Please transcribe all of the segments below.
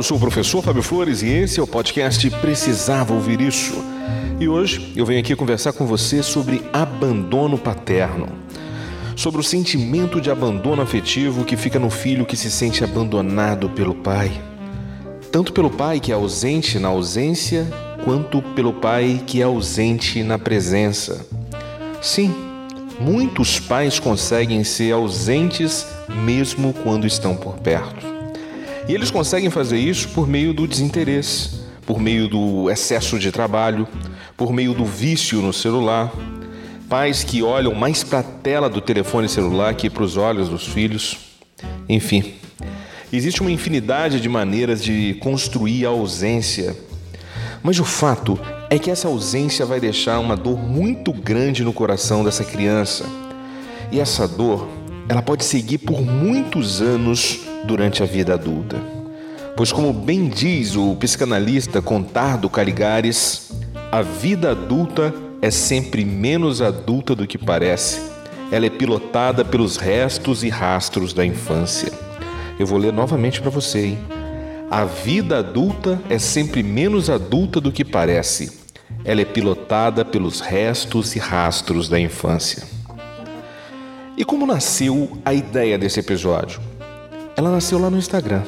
Eu sou o professor Fábio Flores e esse é o podcast Precisava Ouvir Isso. E hoje eu venho aqui conversar com você sobre abandono paterno. Sobre o sentimento de abandono afetivo que fica no filho que se sente abandonado pelo pai. Tanto pelo pai que é ausente na ausência, quanto pelo pai que é ausente na presença. Sim, muitos pais conseguem ser ausentes mesmo quando estão por perto. E eles conseguem fazer isso por meio do desinteresse, por meio do excesso de trabalho, por meio do vício no celular. Pais que olham mais para a tela do telefone celular que para os olhos dos filhos. Enfim, existe uma infinidade de maneiras de construir a ausência. Mas o fato é que essa ausência vai deixar uma dor muito grande no coração dessa criança. E essa dor, ela pode seguir por muitos anos durante a vida adulta. Pois, como bem diz o psicanalista Contardo Caligares, a vida adulta é sempre menos adulta do que parece. Ela é pilotada pelos restos e rastros da infância. Eu vou ler novamente para você, hein? A vida adulta é sempre menos adulta do que parece. Ela é pilotada pelos restos e rastros da infância. E como nasceu a ideia desse episódio? Ela nasceu lá no Instagram,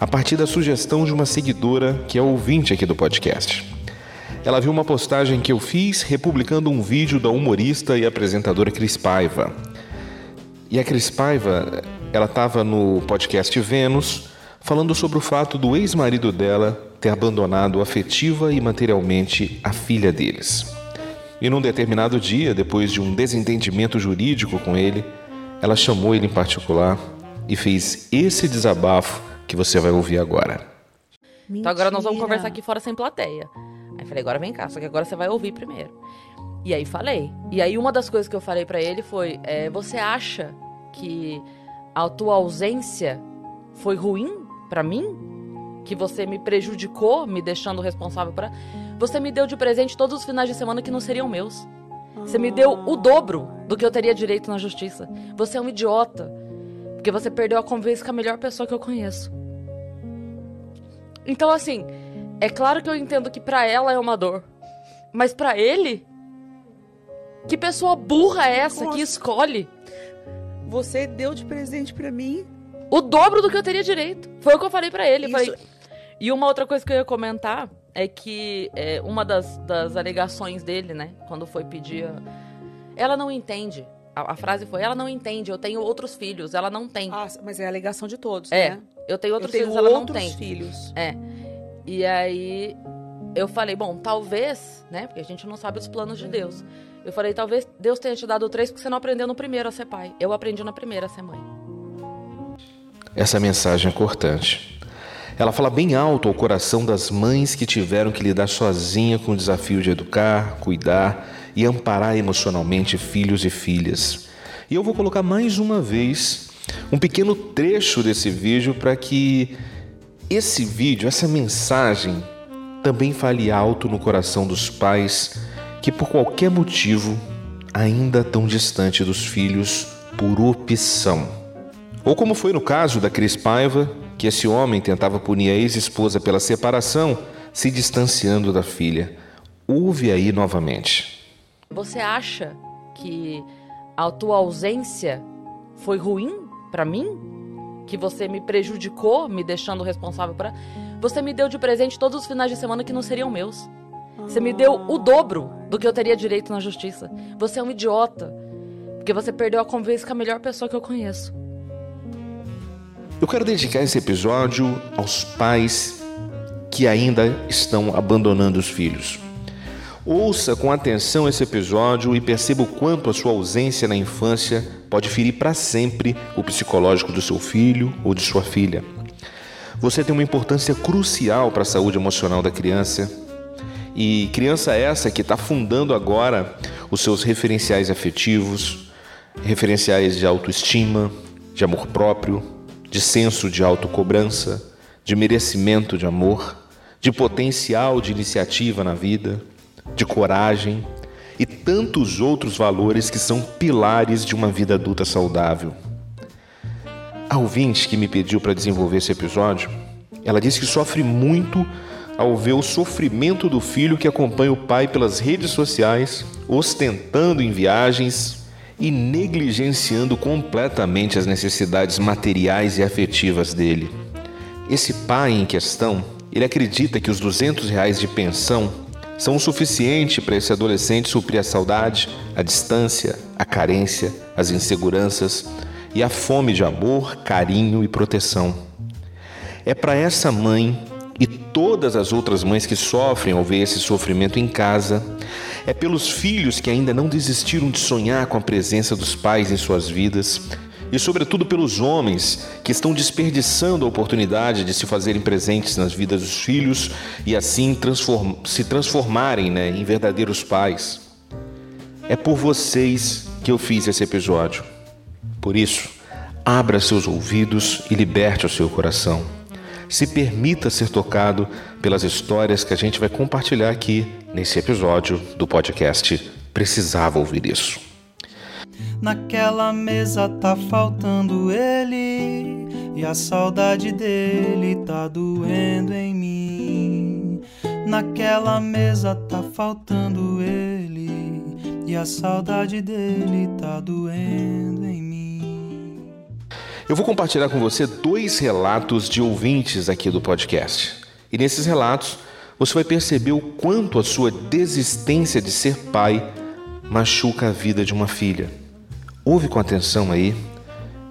a partir da sugestão de uma seguidora que é ouvinte aqui do podcast. Ela viu uma postagem que eu fiz republicando um vídeo da humorista e apresentadora Cris Paiva. E a Cris Paiva, ela estava no podcast Vênus, falando sobre o fato do ex-marido dela ter abandonado afetiva e materialmente a filha deles. E num determinado dia, depois de um desentendimento jurídico com ele, ela chamou ele em particular e fez esse desabafo que você vai ouvir agora. Mentira. Então agora nós vamos conversar aqui fora sem plateia. Aí falei, agora vem cá, só que agora você vai ouvir primeiro. E aí falei. E aí uma das coisas que eu falei para ele foi: é, você acha que a tua ausência foi ruim para mim? Que você me prejudicou, me deixando responsável para. Você me deu de presente todos os finais de semana que não seriam meus. Você me deu o dobro do que eu teria direito na justiça. Você é um idiota. Porque você perdeu a convivência com a melhor pessoa que eu conheço. Então, assim, é claro que eu entendo que para ela é uma dor. Mas para ele? Que pessoa burra é essa Nossa. que escolhe? Você deu de presente para mim o dobro do que eu teria direito. Foi o que eu falei para ele. Isso... Falei... E uma outra coisa que eu ia comentar é que é, uma das, das alegações dele, né, quando foi pedir. Ela não entende a, a, frase foi: ela não entende, eu tenho outros filhos, ela não tem. Ah, mas é a alegação de todos, é, né? Eu tenho outros eu tenho filhos, outros ela não tem. filhos. É. E aí eu falei: bom, talvez, né? Porque a gente não sabe os planos de Deus. Eu falei: talvez Deus tenha te dado três porque você não aprendeu no primeiro a ser pai. Eu aprendi na primeira a ser mãe. Essa mensagem é cortante. Ela fala bem alto ao coração das mães que tiveram que lidar sozinha com o desafio de educar, cuidar e amparar emocionalmente filhos e filhas. E eu vou colocar mais uma vez um pequeno trecho desse vídeo para que esse vídeo, essa mensagem, também fale alto no coração dos pais que, por qualquer motivo, ainda estão distante dos filhos por opção. Ou como foi no caso da Cris Paiva, que esse homem tentava punir a ex-esposa pela separação, se distanciando da filha. Ouve aí novamente. Você acha que a tua ausência foi ruim para mim? Que você me prejudicou, me deixando responsável para. Você me deu de presente todos os finais de semana que não seriam meus. Você me deu o dobro do que eu teria direito na justiça. Você é um idiota. Porque você perdeu a convivência com a melhor pessoa que eu conheço. Eu quero dedicar esse episódio aos pais que ainda estão abandonando os filhos. Ouça com atenção esse episódio e perceba o quanto a sua ausência na infância pode ferir para sempre o psicológico do seu filho ou de sua filha. você tem uma importância crucial para a saúde emocional da criança. E criança essa que está fundando agora os seus referenciais afetivos, referenciais de autoestima, de amor próprio, de senso de autocobrança, de merecimento de amor, de potencial de iniciativa na vida, de coragem e tantos outros valores que são pilares de uma vida adulta saudável. A ouvinte que me pediu para desenvolver esse episódio, ela disse que sofre muito ao ver o sofrimento do filho que acompanha o pai pelas redes sociais, ostentando em viagens e negligenciando completamente as necessidades materiais e afetivas dele. Esse pai em questão, ele acredita que os 200 reais de pensão são o suficiente para esse adolescente suprir a saudade, a distância, a carência, as inseguranças e a fome de amor, carinho e proteção. É para essa mãe e todas as outras mães que sofrem ao ver esse sofrimento em casa, é pelos filhos que ainda não desistiram de sonhar com a presença dos pais em suas vidas, e sobretudo pelos homens que estão desperdiçando a oportunidade de se fazerem presentes nas vidas dos filhos e assim transform se transformarem né, em verdadeiros pais. É por vocês que eu fiz esse episódio. Por isso, abra seus ouvidos e liberte o seu coração. Se permita ser tocado pelas histórias que a gente vai compartilhar aqui nesse episódio do podcast Precisava Ouvir Isso. Naquela mesa tá faltando ele e a saudade dele tá doendo em mim. Naquela mesa tá faltando ele e a saudade dele tá doendo em mim. Eu vou compartilhar com você dois relatos de ouvintes aqui do podcast. E nesses relatos, você vai perceber o quanto a sua desistência de ser pai machuca a vida de uma filha. Ouve com atenção aí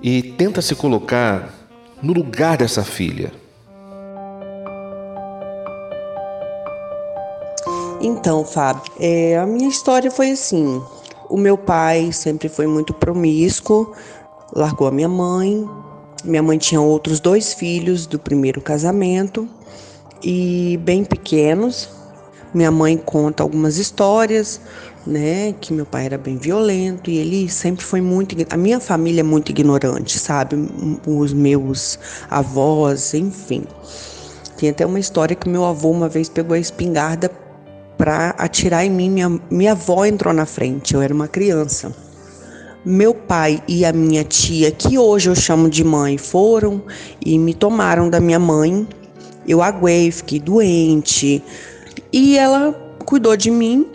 e tenta se colocar no lugar dessa filha. Então, Fábio, é, a minha história foi assim. O meu pai sempre foi muito promíscuo, largou a minha mãe. Minha mãe tinha outros dois filhos do primeiro casamento e bem pequenos. Minha mãe conta algumas histórias, né, que meu pai era bem violento e ele sempre foi muito, a minha família é muito ignorante, sabe? Os meus avós, enfim. Tem até uma história que meu avô uma vez pegou a espingarda para atirar em mim, minha, minha avó entrou na frente, eu era uma criança. Meu pai e a minha tia, que hoje eu chamo de mãe, foram e me tomaram da minha mãe. Eu aguei, fiquei doente. E ela cuidou de mim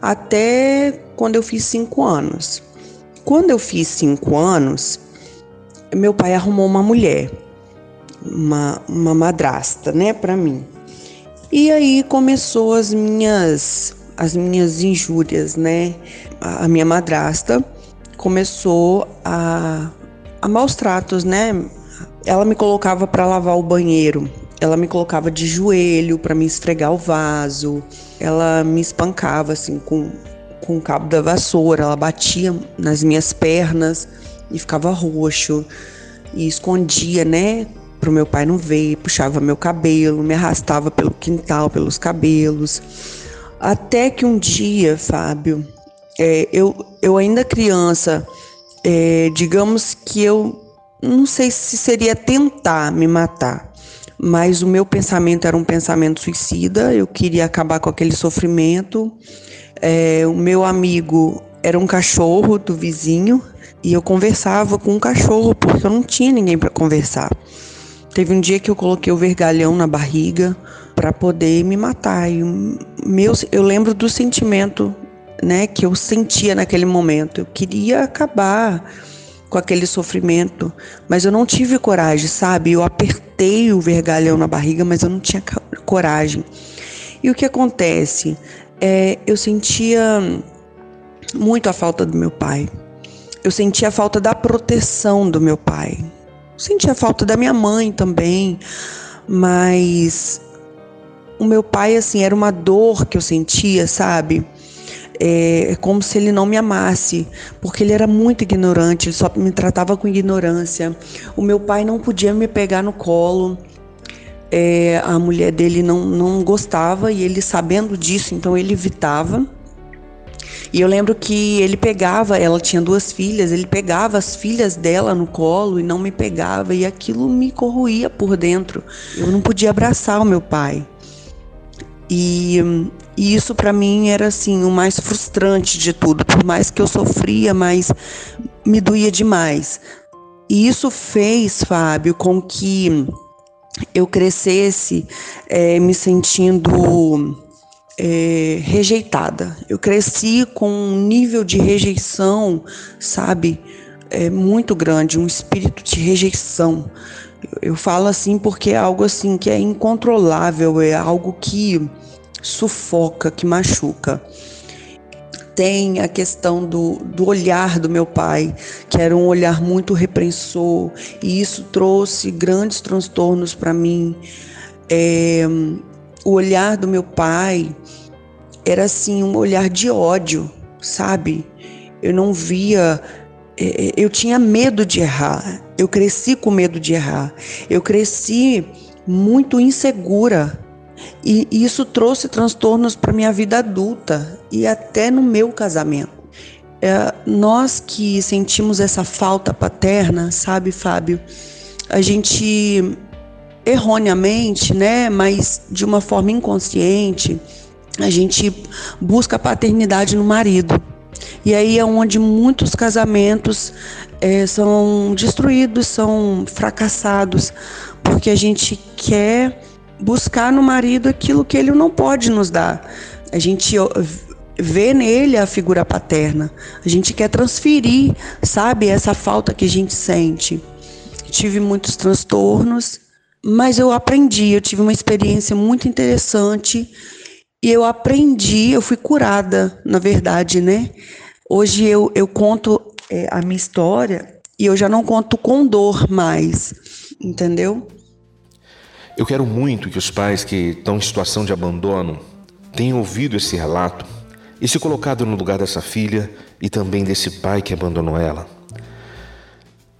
até quando eu fiz cinco anos. Quando eu fiz cinco anos, meu pai arrumou uma mulher, uma, uma madrasta, né, para mim. E aí começou as minhas as minhas injúrias, né? A minha madrasta começou a, a maus tratos, né? Ela me colocava para lavar o banheiro, ela me colocava de joelho para me esfregar o vaso, ela me espancava assim com, com o cabo da vassoura, ela batia nas minhas pernas e ficava roxo e escondia, né? Para o meu pai não ver, puxava meu cabelo, me arrastava pelo quintal, pelos cabelos. Até que um dia, Fábio, é, eu, eu ainda criança, é, digamos que eu não sei se seria tentar me matar, mas o meu pensamento era um pensamento suicida, eu queria acabar com aquele sofrimento. É, o meu amigo era um cachorro do vizinho e eu conversava com um cachorro porque eu não tinha ninguém para conversar. Teve um dia que eu coloquei o vergalhão na barriga para poder me matar. E meu, eu lembro do sentimento né, que eu sentia naquele momento. Eu queria acabar com aquele sofrimento, mas eu não tive coragem, sabe? Eu apertei o vergalhão na barriga, mas eu não tinha coragem. E o que acontece? É, eu sentia muito a falta do meu pai. Eu sentia a falta da proteção do meu pai. Sentia a falta da minha mãe também, mas o meu pai, assim, era uma dor que eu sentia, sabe? É, é como se ele não me amasse, porque ele era muito ignorante, ele só me tratava com ignorância. O meu pai não podia me pegar no colo. é, a mulher dele não, não gostava e ele sabendo disso, então ele evitava. E eu lembro que ele pegava, ela tinha duas filhas, ele pegava as filhas dela no colo e não me pegava, e aquilo me corroía por dentro. Eu não podia abraçar o meu pai. E, e isso para mim era assim o mais frustrante de tudo. Por mais que eu sofria, mas me doía demais. E isso fez, Fábio, com que eu crescesse é, me sentindo é, rejeitada. Eu cresci com um nível de rejeição, sabe, é, muito grande, um espírito de rejeição. Eu, eu falo assim porque é algo assim que é incontrolável, é algo que sufoca, que machuca tem a questão do, do olhar do meu pai, que era um olhar muito repreensor, e isso trouxe grandes transtornos para mim. É, o olhar do meu pai era assim um olhar de ódio, sabe? Eu não via, é, é, eu tinha medo de errar. Eu cresci com medo de errar. Eu cresci muito insegura. E isso trouxe transtornos para minha vida adulta e até no meu casamento. É, nós que sentimos essa falta paterna, sabe, Fábio? A gente erroneamente, né, mas de uma forma inconsciente, a gente busca paternidade no marido. E aí é onde muitos casamentos é, são destruídos, são fracassados, porque a gente quer buscar no marido aquilo que ele não pode nos dar. A gente vê nele a figura paterna. A gente quer transferir, sabe, essa falta que a gente sente. Tive muitos transtornos mas eu aprendi, eu tive uma experiência muito interessante e eu aprendi, eu fui curada, na verdade, né? Hoje eu, eu conto é, a minha história e eu já não conto com dor mais, entendeu? Eu quero muito que os pais que estão em situação de abandono tenham ouvido esse relato e se colocado no lugar dessa filha e também desse pai que abandonou ela.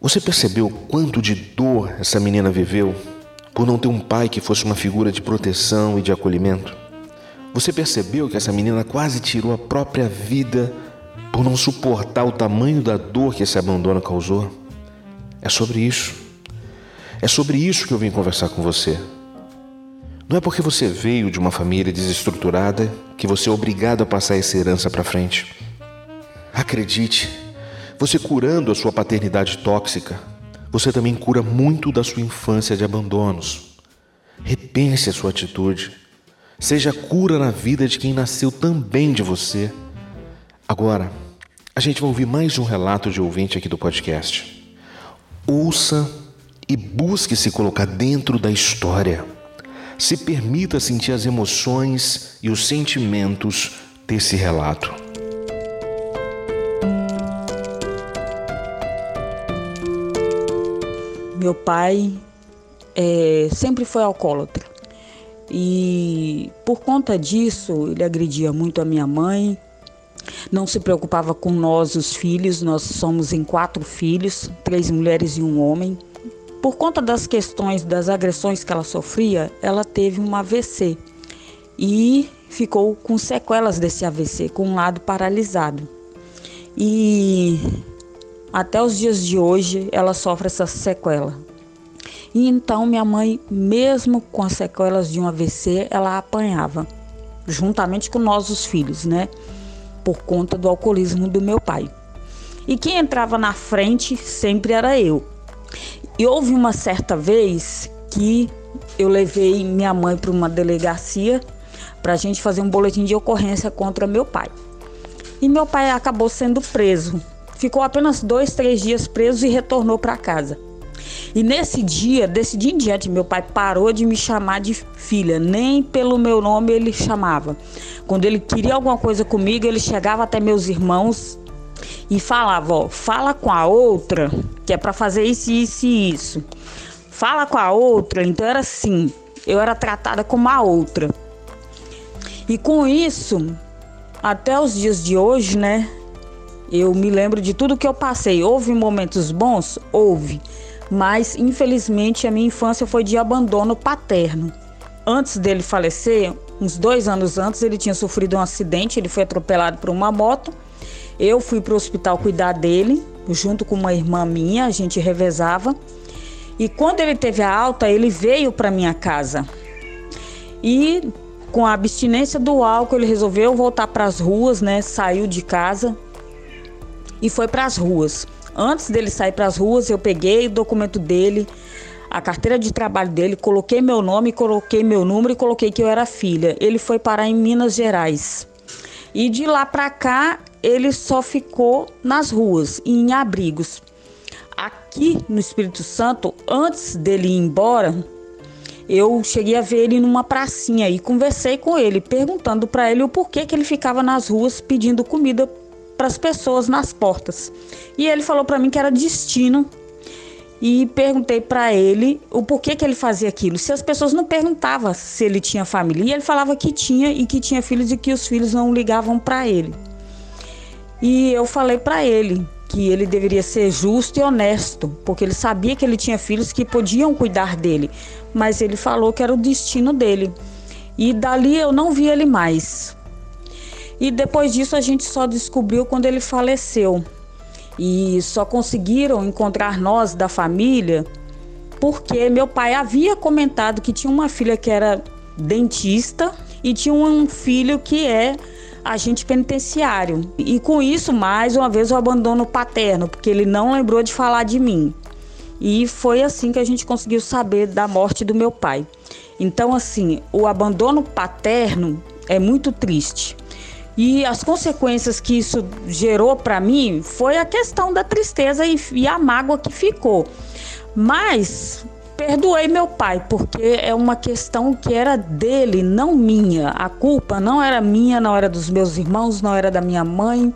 Você percebeu quanto de dor essa menina viveu por não ter um pai que fosse uma figura de proteção e de acolhimento? Você percebeu que essa menina quase tirou a própria vida por não suportar o tamanho da dor que esse abandono causou? É sobre isso. É sobre isso que eu vim conversar com você. Não é porque você veio de uma família desestruturada que você é obrigado a passar essa herança para frente. Acredite, você curando a sua paternidade tóxica, você também cura muito da sua infância de abandonos. Repense a sua atitude. Seja cura na vida de quem nasceu também de você. Agora, a gente vai ouvir mais um relato de ouvinte aqui do podcast. Ouça e busque se colocar dentro da história. Se permita sentir as emoções e os sentimentos desse relato. Meu pai é, sempre foi alcoólatra. E por conta disso, ele agredia muito a minha mãe, não se preocupava com nós, os filhos. Nós somos em quatro filhos, três mulheres e um homem. Por conta das questões, das agressões que ela sofria, ela teve um AVC e ficou com sequelas desse AVC, com um lado paralisado. E até os dias de hoje ela sofre essa sequela. E então minha mãe, mesmo com as sequelas de um AVC, ela apanhava, juntamente com nós os filhos, né? Por conta do alcoolismo do meu pai. E quem entrava na frente sempre era eu. E houve uma certa vez que eu levei minha mãe para uma delegacia para a gente fazer um boletim de ocorrência contra meu pai. E meu pai acabou sendo preso ficou apenas dois, três dias preso e retornou para casa. E nesse dia, desse dia em diante, meu pai parou de me chamar de filha, nem pelo meu nome ele chamava. Quando ele queria alguma coisa comigo, ele chegava até meus irmãos e falava: Ó, fala com a outra, que é para fazer isso, isso e isso. Fala com a outra, então era assim, eu era tratada como a outra. E com isso, até os dias de hoje, né, eu me lembro de tudo que eu passei. Houve momentos bons? Houve. mas infelizmente a minha infância foi de abandono paterno. Antes dele falecer, uns dois anos antes, ele tinha sofrido um acidente, ele foi atropelado por uma moto. Eu fui para o hospital cuidar dele, junto com uma irmã minha, a gente revezava. E quando ele teve a alta, ele veio para minha casa. E com a abstinência do álcool, ele resolveu voltar para as ruas, né? Saiu de casa e foi para as ruas. Antes dele sair para as ruas, eu peguei o documento dele, a carteira de trabalho dele, coloquei meu nome, coloquei meu número e coloquei que eu era filha. Ele foi parar em Minas Gerais. E de lá para cá, ele só ficou nas ruas e em abrigos. Aqui no Espírito Santo, antes dele ir embora, eu cheguei a ver ele numa pracinha e conversei com ele, perguntando para ele o porquê que ele ficava nas ruas pedindo comida para as pessoas nas portas. E ele falou para mim que era destino. E perguntei para ele o porquê que ele fazia aquilo. Se as pessoas não perguntavam se ele tinha família, e ele falava que tinha e que tinha filhos e que os filhos não ligavam para ele. E eu falei para ele que ele deveria ser justo e honesto, porque ele sabia que ele tinha filhos que podiam cuidar dele, mas ele falou que era o destino dele. E dali eu não vi ele mais. E depois disso a gente só descobriu quando ele faleceu. E só conseguiram encontrar nós da família porque meu pai havia comentado que tinha uma filha que era dentista e tinha um filho que é agente penitenciário. E com isso, mais uma vez, o abandono paterno, porque ele não lembrou de falar de mim. E foi assim que a gente conseguiu saber da morte do meu pai. Então, assim, o abandono paterno é muito triste. E as consequências que isso gerou para mim foi a questão da tristeza e, e, a mágoa que ficou. Mas perdoei meu pai, porque é uma questão que era dele, não minha. A culpa não era minha, não era dos meus irmãos, não era da minha mãe.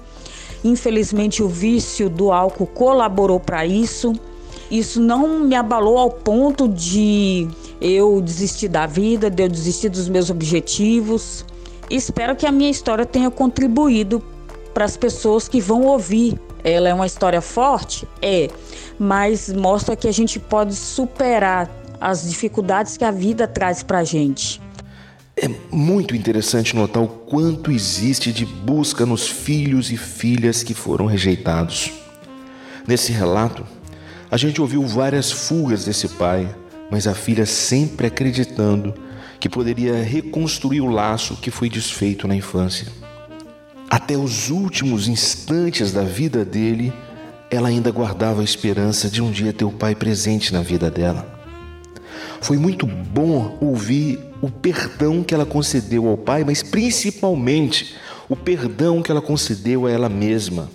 Infelizmente, o vício do álcool colaborou para isso. Isso não me abalou ao ponto de eu desistir da vida, de eu desistir dos meus objetivos. Espero que a minha história tenha contribuído para as pessoas que vão ouvir. Ela é uma história forte? É, mas mostra que a gente pode superar as dificuldades que a vida traz para a gente. É muito interessante notar o quanto existe de busca nos filhos e filhas que foram rejeitados. Nesse relato, a gente ouviu várias fugas desse pai, mas a filha sempre acreditando que poderia reconstruir o laço que foi desfeito na infância. Até os últimos instantes da vida dele, ela ainda guardava a esperança de um dia ter o pai presente na vida dela. Foi muito bom ouvir o perdão que ela concedeu ao pai, mas principalmente o perdão que ela concedeu a ela mesma,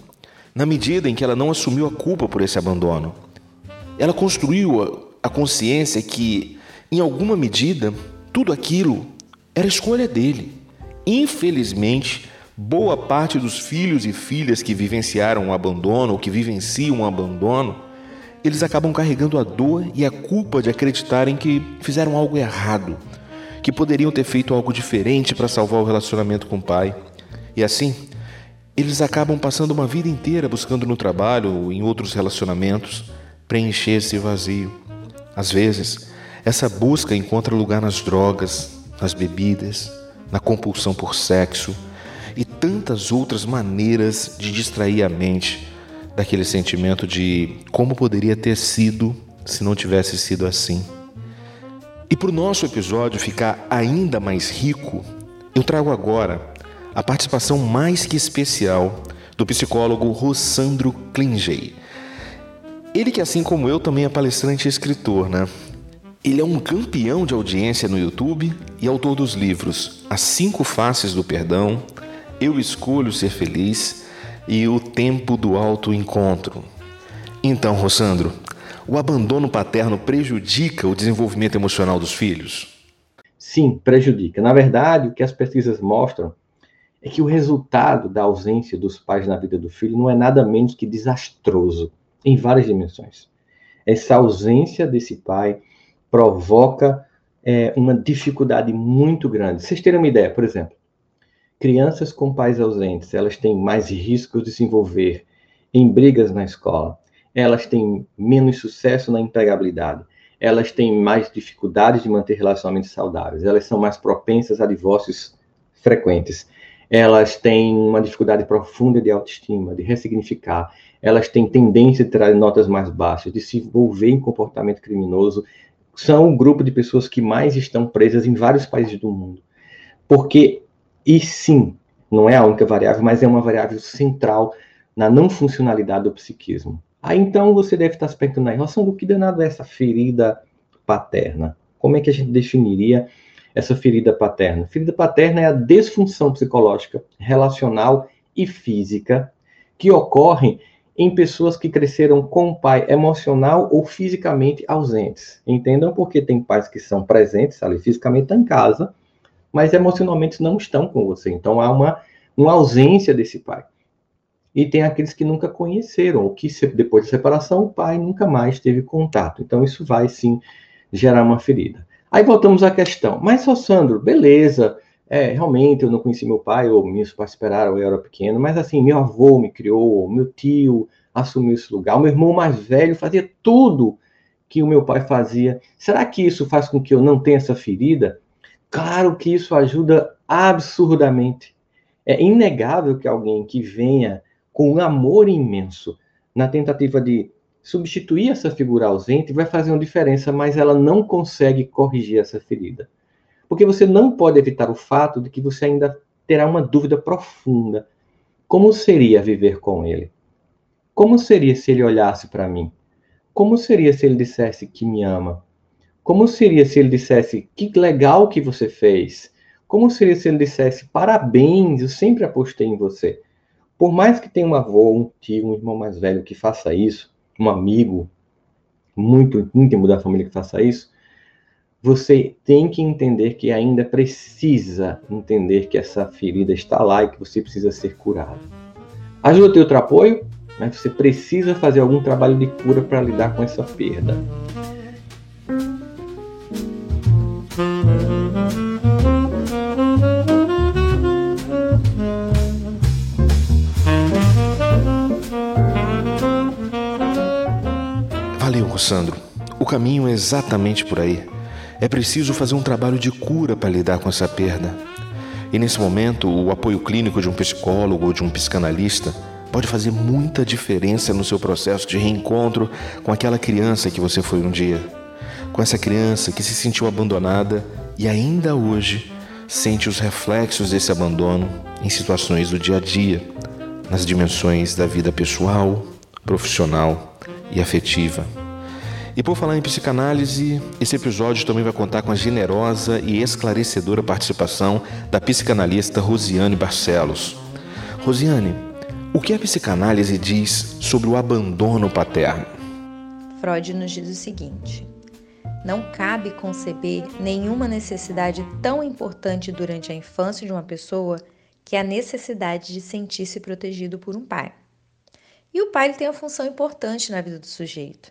na medida em que ela não assumiu a culpa por esse abandono. Ela construiu a consciência que, em alguma medida, tudo aquilo era escolha dele. Infelizmente, boa parte dos filhos e filhas que vivenciaram um abandono ou que vivenciam um abandono, eles acabam carregando a dor e a culpa de acreditarem que fizeram algo errado, que poderiam ter feito algo diferente para salvar o relacionamento com o pai. E assim, eles acabam passando uma vida inteira buscando no trabalho ou em outros relacionamentos preencher esse vazio. Às vezes, essa busca encontra lugar nas drogas, nas bebidas, na compulsão por sexo e tantas outras maneiras de distrair a mente daquele sentimento de como poderia ter sido se não tivesse sido assim. E para o nosso episódio ficar ainda mais rico, eu trago agora a participação mais que especial do psicólogo Rossandro Klingey. Ele que, assim como eu, também é palestrante e escritor, né? Ele é um campeão de audiência no YouTube e autor dos livros As Cinco Faces do Perdão, Eu Escolho Ser Feliz e O Tempo do Alto Encontro. Então, Rossandro, o abandono paterno prejudica o desenvolvimento emocional dos filhos? Sim, prejudica. Na verdade, o que as pesquisas mostram é que o resultado da ausência dos pais na vida do filho não é nada menos que desastroso em várias dimensões. Essa ausência desse pai provoca é, uma dificuldade muito grande. Vocês terem uma ideia, por exemplo, crianças com pais ausentes, elas têm mais risco de se envolver em brigas na escola, elas têm menos sucesso na empregabilidade, elas têm mais dificuldades de manter relacionamentos saudáveis, elas são mais propensas a divórcios frequentes, elas têm uma dificuldade profunda de autoestima, de ressignificar, elas têm tendência a tirar notas mais baixas, de se envolver em comportamento criminoso, são o grupo de pessoas que mais estão presas em vários países do mundo. Porque, e sim, não é a única variável, mas é uma variável central na não funcionalidade do psiquismo. Aí então você deve estar se perguntando aí, relação do que danado é essa ferida paterna? Como é que a gente definiria essa ferida paterna? Ferida paterna é a desfunção psicológica, relacional e física que ocorrem em pessoas que cresceram com o pai emocional ou fisicamente ausentes. Entendam porque tem pais que são presentes ali fisicamente estão em casa, mas emocionalmente não estão com você. Então há uma, uma ausência desse pai. E tem aqueles que nunca conheceram, ou que depois da separação o pai nunca mais teve contato. Então isso vai sim gerar uma ferida. Aí voltamos à questão. Mas só Sandro, beleza, é, realmente eu não conheci meu pai, ou meus pais esperaram, eu era pequeno, mas assim, meu avô me criou, meu tio assumiu esse lugar, meu irmão mais velho fazia tudo que o meu pai fazia. Será que isso faz com que eu não tenha essa ferida? Claro que isso ajuda absurdamente. É inegável que alguém que venha com um amor imenso, na tentativa de substituir essa figura ausente, vai fazer uma diferença, mas ela não consegue corrigir essa ferida. Porque você não pode evitar o fato de que você ainda terá uma dúvida profunda. Como seria viver com ele? Como seria se ele olhasse para mim? Como seria se ele dissesse que me ama? Como seria se ele dissesse que legal que você fez? Como seria se ele dissesse parabéns, eu sempre apostei em você? Por mais que tenha um avô, um tio, um irmão mais velho que faça isso, um amigo muito íntimo da família que faça isso, você tem que entender que ainda precisa entender que essa ferida está lá e que você precisa ser curado. Ajuda o teu outro apoio, mas você precisa fazer algum trabalho de cura para lidar com essa perda. Sandro. O caminho é exatamente por aí. É preciso fazer um trabalho de cura para lidar com essa perda. E nesse momento, o apoio clínico de um psicólogo ou de um psicanalista pode fazer muita diferença no seu processo de reencontro com aquela criança que você foi um dia. Com essa criança que se sentiu abandonada e ainda hoje sente os reflexos desse abandono em situações do dia a dia, nas dimensões da vida pessoal, profissional e afetiva. E por falar em psicanálise, esse episódio também vai contar com a generosa e esclarecedora participação da psicanalista Rosiane Barcelos. Rosiane, o que a psicanálise diz sobre o abandono paterno? Freud nos diz o seguinte: não cabe conceber nenhuma necessidade tão importante durante a infância de uma pessoa que a necessidade de sentir-se protegido por um pai. E o pai tem uma função importante na vida do sujeito.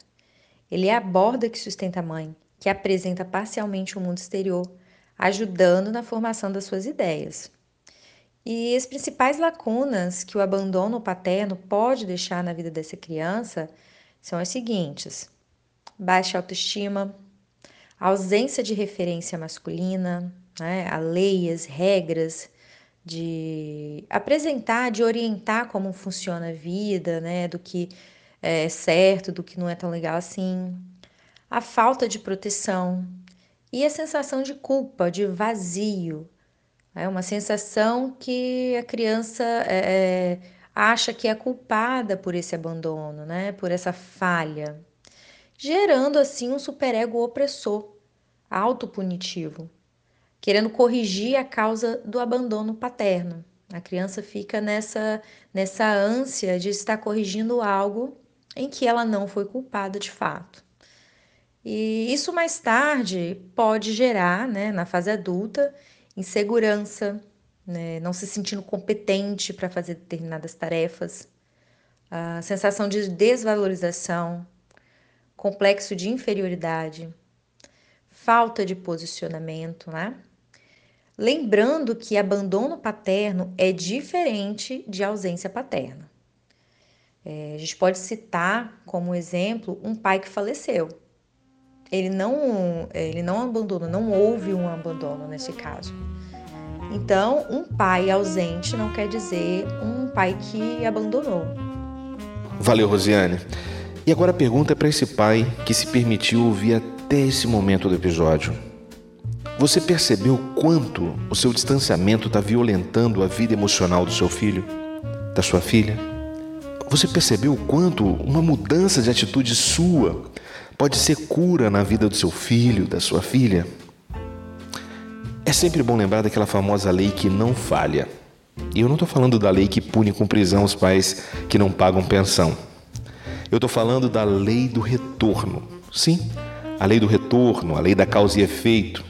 Ele é a borda que sustenta a mãe, que apresenta parcialmente o mundo exterior, ajudando na formação das suas ideias. E as principais lacunas que o abandono paterno pode deixar na vida dessa criança são as seguintes: baixa autoestima, ausência de referência masculina, né, a leis, regras de apresentar, de orientar como funciona a vida, né, do que é certo, do que não é tão legal assim, a falta de proteção e a sensação de culpa, de vazio. É uma sensação que a criança é, é, acha que é culpada por esse abandono, né? por essa falha, gerando assim um superego opressor, autopunitivo, querendo corrigir a causa do abandono paterno. A criança fica nessa, nessa ânsia de estar corrigindo algo em que ela não foi culpada de fato. E isso mais tarde pode gerar, né, na fase adulta, insegurança, né, não se sentindo competente para fazer determinadas tarefas, a sensação de desvalorização, complexo de inferioridade, falta de posicionamento, né? Lembrando que abandono paterno é diferente de ausência paterna. É, a gente pode citar como exemplo um pai que faleceu. Ele não, ele não abandonou, não houve um abandono nesse caso. Então, um pai ausente não quer dizer um pai que abandonou. Valeu, Rosiane. E agora a pergunta é para esse pai que se permitiu ouvir até esse momento do episódio. Você percebeu quanto o seu distanciamento está violentando a vida emocional do seu filho, da sua filha? Você percebeu quanto uma mudança de atitude sua pode ser cura na vida do seu filho, da sua filha? É sempre bom lembrar daquela famosa lei que não falha. E eu não estou falando da lei que pune com prisão os pais que não pagam pensão. Eu estou falando da lei do retorno. Sim, a lei do retorno, a lei da causa e efeito.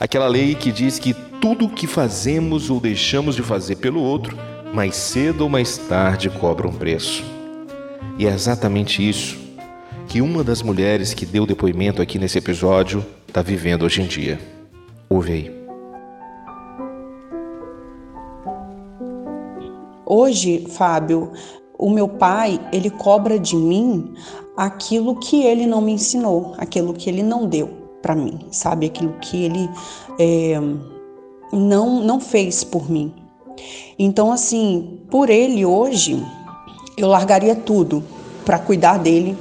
Aquela lei que diz que tudo o que fazemos ou deixamos de fazer pelo outro, mais cedo ou mais tarde cobra um preço. E é exatamente isso que uma das mulheres que deu depoimento aqui nesse episódio está vivendo hoje em dia. Ouve aí. Hoje, Fábio, o meu pai, ele cobra de mim aquilo que ele não me ensinou, aquilo que ele não deu para mim, sabe? Aquilo que ele é, não, não fez por mim. Então, assim, por ele hoje, eu largaria tudo para cuidar dele,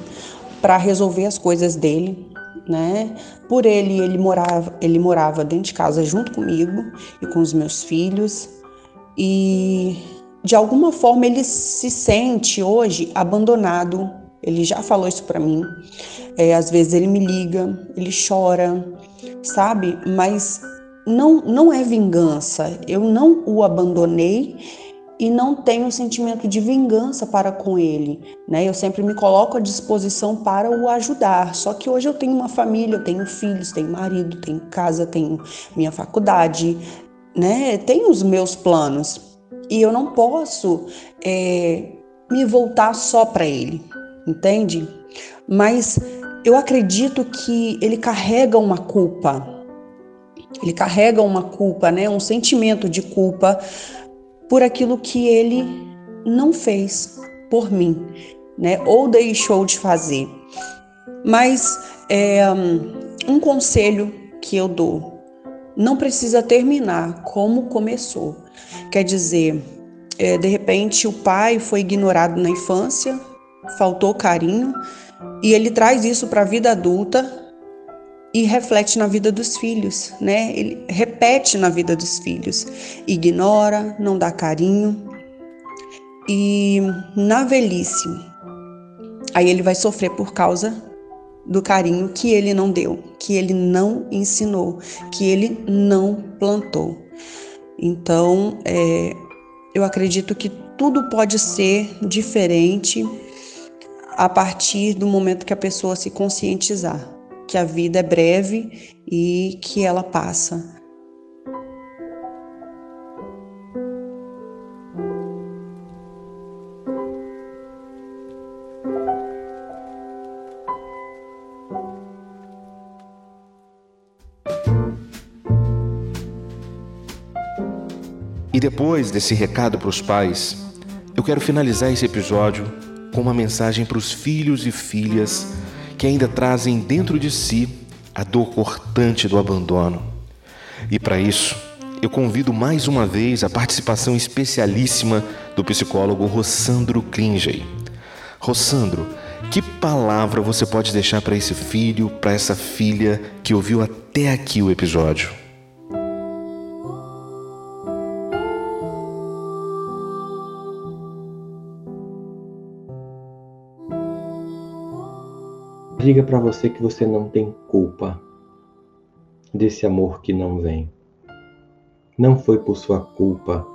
para resolver as coisas dele, né? Por ele, ele morava, ele morava dentro de casa junto comigo e com os meus filhos. E de alguma forma ele se sente hoje abandonado. Ele já falou isso para mim. É, às vezes ele me liga, ele chora, sabe? Mas não, não é vingança. Eu não o abandonei e não tenho sentimento de vingança para com ele, né? Eu sempre me coloco à disposição para o ajudar. Só que hoje eu tenho uma família, eu tenho filhos, tenho marido, tenho casa, tenho minha faculdade, né? Tenho os meus planos e eu não posso é, me voltar só para ele, entende? Mas eu acredito que ele carrega uma culpa, ele carrega uma culpa, né? Um sentimento de culpa por aquilo que ele não fez por mim, né? Ou deixou de fazer. Mas é, um conselho que eu dou: não precisa terminar como começou. Quer dizer, é, de repente o pai foi ignorado na infância, faltou carinho, e ele traz isso para a vida adulta e reflete na vida dos filhos, né? Ele repete na vida dos filhos, ignora, não dá carinho. E na velhice, aí ele vai sofrer por causa do carinho que ele não deu, que ele não ensinou, que ele não plantou. Então, é, eu acredito que tudo pode ser diferente a partir do momento que a pessoa se conscientizar que a vida é breve e que ela passa. E depois desse recado para os pais, eu quero finalizar esse episódio com uma mensagem para os filhos e filhas que ainda trazem dentro de si a dor cortante do abandono. E para isso, eu convido mais uma vez a participação especialíssima do psicólogo Rossandro Klingey. Rossandro, que palavra você pode deixar para esse filho, para essa filha que ouviu até aqui o episódio? Diga para você que você não tem culpa desse amor que não vem. Não foi por sua culpa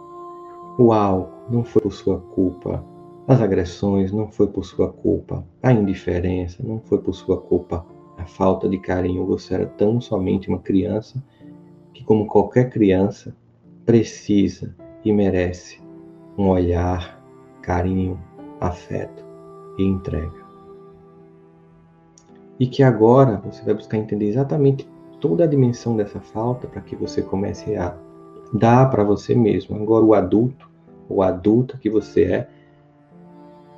o álcool, não foi por sua culpa as agressões, não foi por sua culpa a indiferença, não foi por sua culpa a falta de carinho. Você era tão somente uma criança que, como qualquer criança, precisa e merece um olhar, carinho, afeto e entrega e que agora você vai buscar entender exatamente toda a dimensão dessa falta para que você comece a dar para você mesmo. Agora, o adulto, ou adulta que você é,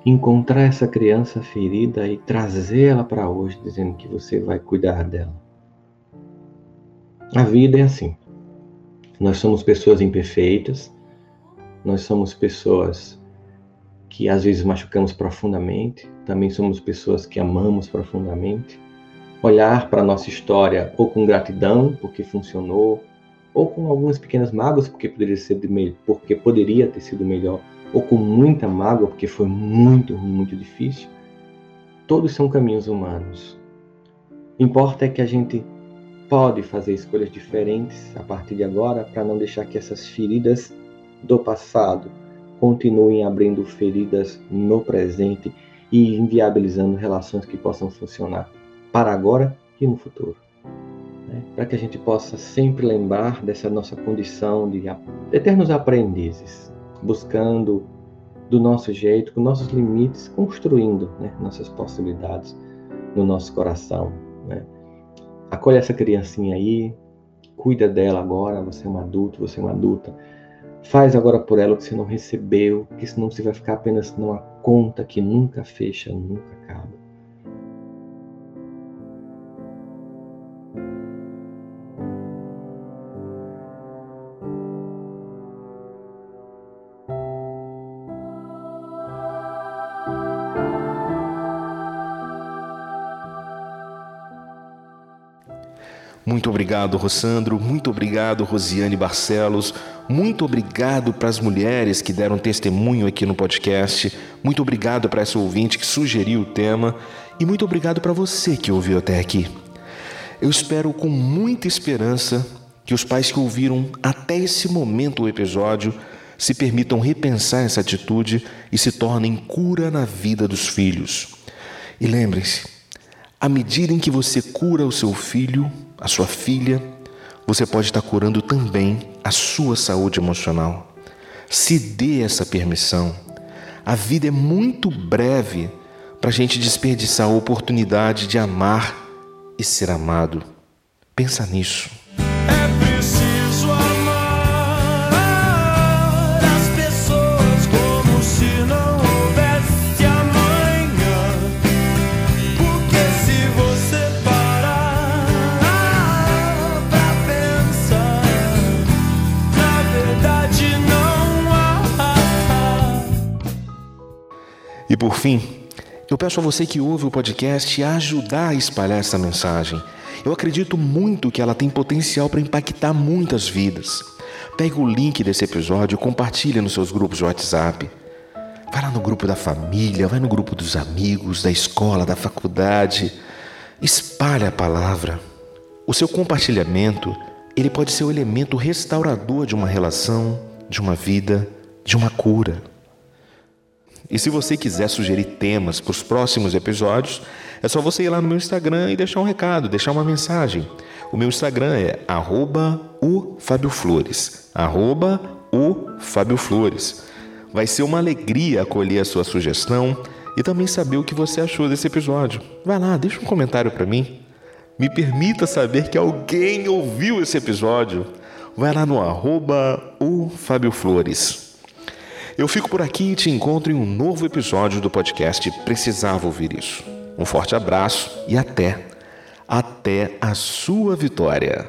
encontrar essa criança ferida e trazê-la para hoje, dizendo que você vai cuidar dela. A vida é assim. Nós somos pessoas imperfeitas, nós somos pessoas que às vezes machucamos profundamente, também somos pessoas que amamos profundamente. Olhar para a nossa história ou com gratidão, porque funcionou, ou com algumas pequenas mágoas, porque poderia, ser de porque poderia ter sido melhor, ou com muita mágoa, porque foi muito ruim, muito difícil. Todos são caminhos humanos. Importa é que a gente pode fazer escolhas diferentes a partir de agora para não deixar que essas feridas do passado continuem abrindo feridas no presente e inviabilizando relações que possam funcionar para agora e no futuro. Né? Para que a gente possa sempre lembrar dessa nossa condição de eternos aprendizes, buscando do nosso jeito, com nossos limites, construindo né, nossas possibilidades no nosso coração. Né? Acolhe essa criancinha aí, cuida dela agora, você é um adulto, você é uma adulta. Faz agora por ela o que você não recebeu, porque senão você vai ficar apenas numa conta que nunca fecha, nunca acaba. Muito obrigado, Rossandro. Muito obrigado, Rosiane Barcelos. Muito obrigado para as mulheres que deram testemunho aqui no podcast. Muito obrigado para essa ouvinte que sugeriu o tema. E muito obrigado para você que ouviu até aqui. Eu espero com muita esperança que os pais que ouviram até esse momento o episódio se permitam repensar essa atitude e se tornem cura na vida dos filhos. E lembrem-se, à medida em que você cura o seu filho, a sua filha, você pode estar curando também a sua saúde emocional. Se dê essa permissão. A vida é muito breve para a gente desperdiçar a oportunidade de amar e ser amado. Pensa nisso. E por fim, eu peço a você que ouve o podcast ajudar a espalhar essa mensagem. Eu acredito muito que ela tem potencial para impactar muitas vidas. Pega o link desse episódio e compartilha nos seus grupos de WhatsApp. Vai lá no grupo da família, vai no grupo dos amigos, da escola, da faculdade. Espalhe a palavra. O seu compartilhamento, ele pode ser o elemento restaurador de uma relação, de uma vida, de uma cura. E se você quiser sugerir temas para os próximos episódios, é só você ir lá no meu Instagram e deixar um recado, deixar uma mensagem. O meu Instagram é arroba o Fábio Flores. Vai ser uma alegria acolher a sua sugestão e também saber o que você achou desse episódio. Vai lá, deixa um comentário para mim. Me permita saber que alguém ouviu esse episódio. Vai lá no arroba o Fábio Flores. Eu fico por aqui e te encontro em um novo episódio do podcast Precisava Ouvir Isso. Um forte abraço e até, até a sua vitória.